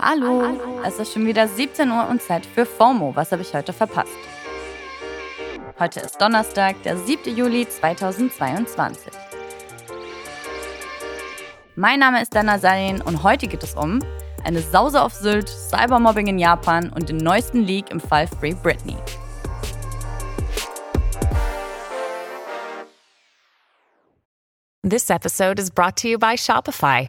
Hallo, es ist schon wieder 17 Uhr und Zeit für FOMO. Was habe ich heute verpasst? Heute ist Donnerstag, der 7. Juli 2022. Mein Name ist Dana Salin und heute geht es um eine Sause auf Sylt, Cybermobbing in Japan und den neuesten Leak im Fall Free Britney. This episode is brought to you by Shopify.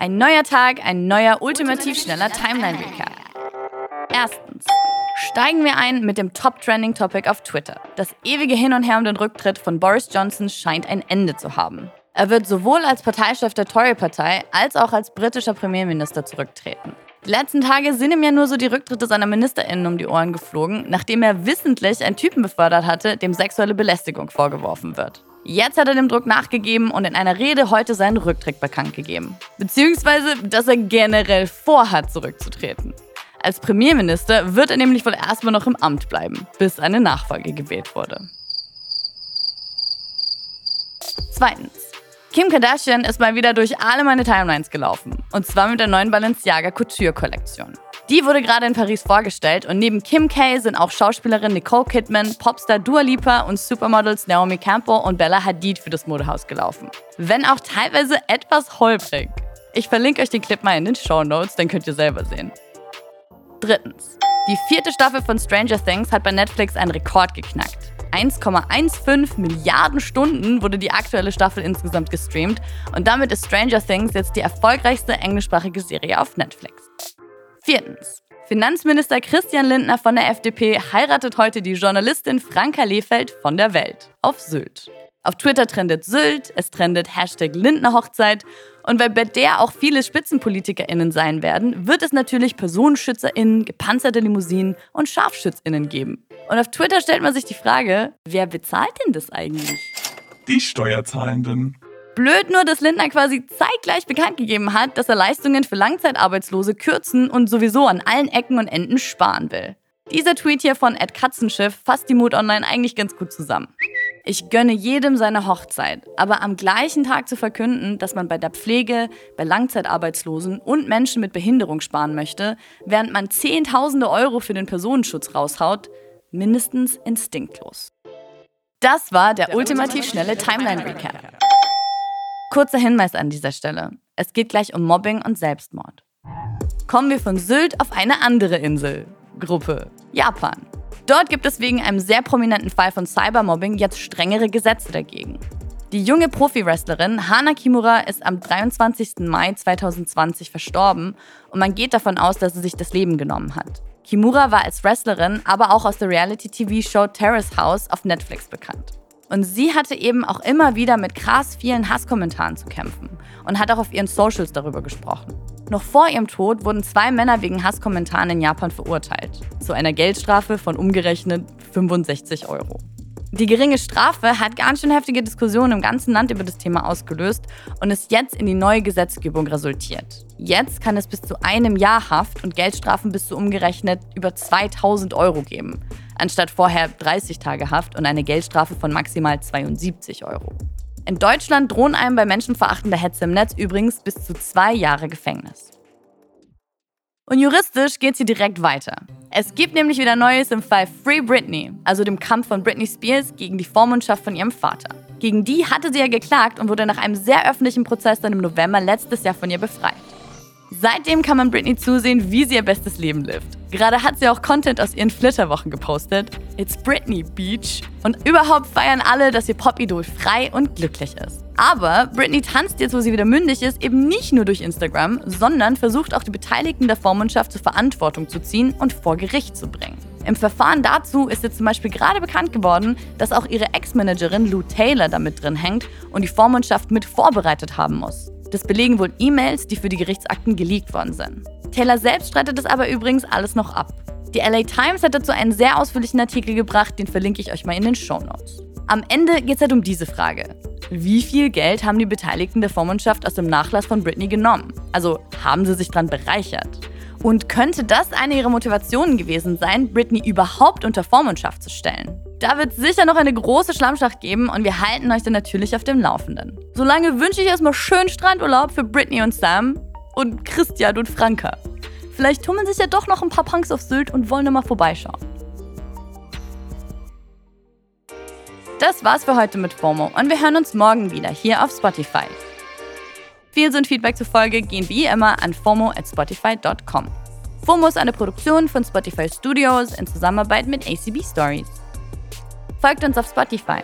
Ein neuer Tag, ein neuer ultimativ schneller Timeline-Recap. Erstens. Steigen wir ein mit dem Top-Trending-Topic auf Twitter. Das ewige Hin und Her um den Rücktritt von Boris Johnson scheint ein Ende zu haben. Er wird sowohl als Parteichef der Tory-Partei als auch als britischer Premierminister zurücktreten. Die letzten Tage sind ihm ja nur so die Rücktritte seiner MinisterInnen um die Ohren geflogen, nachdem er wissentlich einen Typen befördert hatte, dem sexuelle Belästigung vorgeworfen wird. Jetzt hat er dem Druck nachgegeben und in einer Rede heute seinen Rücktritt bekannt gegeben. Beziehungsweise, dass er generell vorhat, zurückzutreten. Als Premierminister wird er nämlich wohl erstmal noch im Amt bleiben, bis eine Nachfolge gewählt wurde. Zweitens. Kim Kardashian ist mal wieder durch alle meine Timelines gelaufen. Und zwar mit der neuen Balenciaga Couture Kollektion. Die wurde gerade in Paris vorgestellt und neben Kim K sind auch Schauspielerin Nicole Kidman, Popstar Dua Lipa und Supermodels Naomi Campbell und Bella Hadid für das Modehaus gelaufen. Wenn auch teilweise etwas holprig. Ich verlinke euch den Clip mal in den Show Notes, dann könnt ihr selber sehen. Drittens. Die vierte Staffel von Stranger Things hat bei Netflix einen Rekord geknackt. 1,15 Milliarden Stunden wurde die aktuelle Staffel insgesamt gestreamt und damit ist Stranger Things jetzt die erfolgreichste englischsprachige Serie auf Netflix. Viertens. Finanzminister Christian Lindner von der FDP heiratet heute die Journalistin Franka Lehfeld von der Welt auf Sylt. Auf Twitter trendet Sylt, es trendet Hashtag Lindner Hochzeit und weil bei der auch viele SpitzenpolitikerInnen sein werden, wird es natürlich PersonenschützerInnen, gepanzerte Limousinen und ScharfschützInnen geben. Und auf Twitter stellt man sich die Frage, wer bezahlt denn das eigentlich? Die Steuerzahlenden. Blöd nur, dass Lindner quasi zeitgleich bekannt gegeben hat, dass er Leistungen für Langzeitarbeitslose kürzen und sowieso an allen Ecken und Enden sparen will. Dieser Tweet hier von Ed Katzenschiff fasst die Mut Online eigentlich ganz gut zusammen. Ich gönne jedem seine Hochzeit, aber am gleichen Tag zu verkünden, dass man bei der Pflege, bei Langzeitarbeitslosen und Menschen mit Behinderung sparen möchte, während man Zehntausende Euro für den Personenschutz raushaut, mindestens instinktlos. Das war der, der ultimativ schnelle Timeline-Recap. Kurzer Hinweis an dieser Stelle. Es geht gleich um Mobbing und Selbstmord. Kommen wir von Sylt auf eine andere Insel. Gruppe Japan. Dort gibt es wegen einem sehr prominenten Fall von Cybermobbing jetzt strengere Gesetze dagegen. Die junge Profi-Wrestlerin Hana Kimura ist am 23. Mai 2020 verstorben und man geht davon aus, dass sie sich das Leben genommen hat. Kimura war als Wrestlerin, aber auch aus der Reality-TV-Show Terrace House auf Netflix bekannt. Und sie hatte eben auch immer wieder mit krass vielen Hasskommentaren zu kämpfen und hat auch auf ihren Socials darüber gesprochen. Noch vor ihrem Tod wurden zwei Männer wegen Hasskommentaren in Japan verurteilt, zu einer Geldstrafe von umgerechnet 65 Euro. Die geringe Strafe hat ganz schön heftige Diskussionen im ganzen Land über das Thema ausgelöst und ist jetzt in die neue Gesetzgebung resultiert. Jetzt kann es bis zu einem Jahr Haft und Geldstrafen bis zu umgerechnet über 2000 Euro geben, anstatt vorher 30 Tage Haft und eine Geldstrafe von maximal 72 Euro. In Deutschland drohen einem bei menschenverachtender Hetze im Netz übrigens bis zu zwei Jahre Gefängnis. Und juristisch geht sie direkt weiter. Es gibt nämlich wieder Neues im Fall Free Britney, also dem Kampf von Britney Spears gegen die Vormundschaft von ihrem Vater. Gegen die hatte sie ja geklagt und wurde nach einem sehr öffentlichen Prozess dann im November letztes Jahr von ihr befreit. Seitdem kann man Britney zusehen, wie sie ihr bestes Leben lebt. Gerade hat sie auch Content aus ihren Flitterwochen gepostet. It's Britney Beach. Und überhaupt feiern alle, dass ihr Pop-Idol frei und glücklich ist. Aber Britney tanzt jetzt, wo sie wieder mündig ist, eben nicht nur durch Instagram, sondern versucht auch die Beteiligten der Vormundschaft zur Verantwortung zu ziehen und vor Gericht zu bringen. Im Verfahren dazu ist jetzt zum Beispiel gerade bekannt geworden, dass auch ihre Ex-Managerin Lou Taylor damit drin hängt und die Vormundschaft mit vorbereitet haben muss. Das belegen wohl E-Mails, die für die Gerichtsakten geleakt worden sind. Taylor selbst streitet es aber übrigens alles noch ab. Die LA Times hat dazu einen sehr ausführlichen Artikel gebracht, den verlinke ich euch mal in den Show Notes. Am Ende geht es halt um diese Frage. Wie viel Geld haben die Beteiligten der Vormundschaft aus dem Nachlass von Britney genommen? Also haben sie sich dran bereichert? Und könnte das eine ihrer Motivationen gewesen sein, Britney überhaupt unter Vormundschaft zu stellen? Da wird sicher noch eine große Schlammschacht geben und wir halten euch dann natürlich auf dem Laufenden. Solange wünsche ich erstmal schönen Strandurlaub für Britney und Sam und Christian und Franka. Vielleicht tummeln sich ja doch noch ein paar Punks auf Sylt und wollen mal vorbeischauen. Das war's für heute mit FOMO und wir hören uns morgen wieder hier auf Spotify. Feels und Feedback zur Folge gehen wie immer an FOMO at Spotify.com. FOMO ist eine Produktion von Spotify Studios in Zusammenarbeit mit ACB Stories. Folgt uns auf Spotify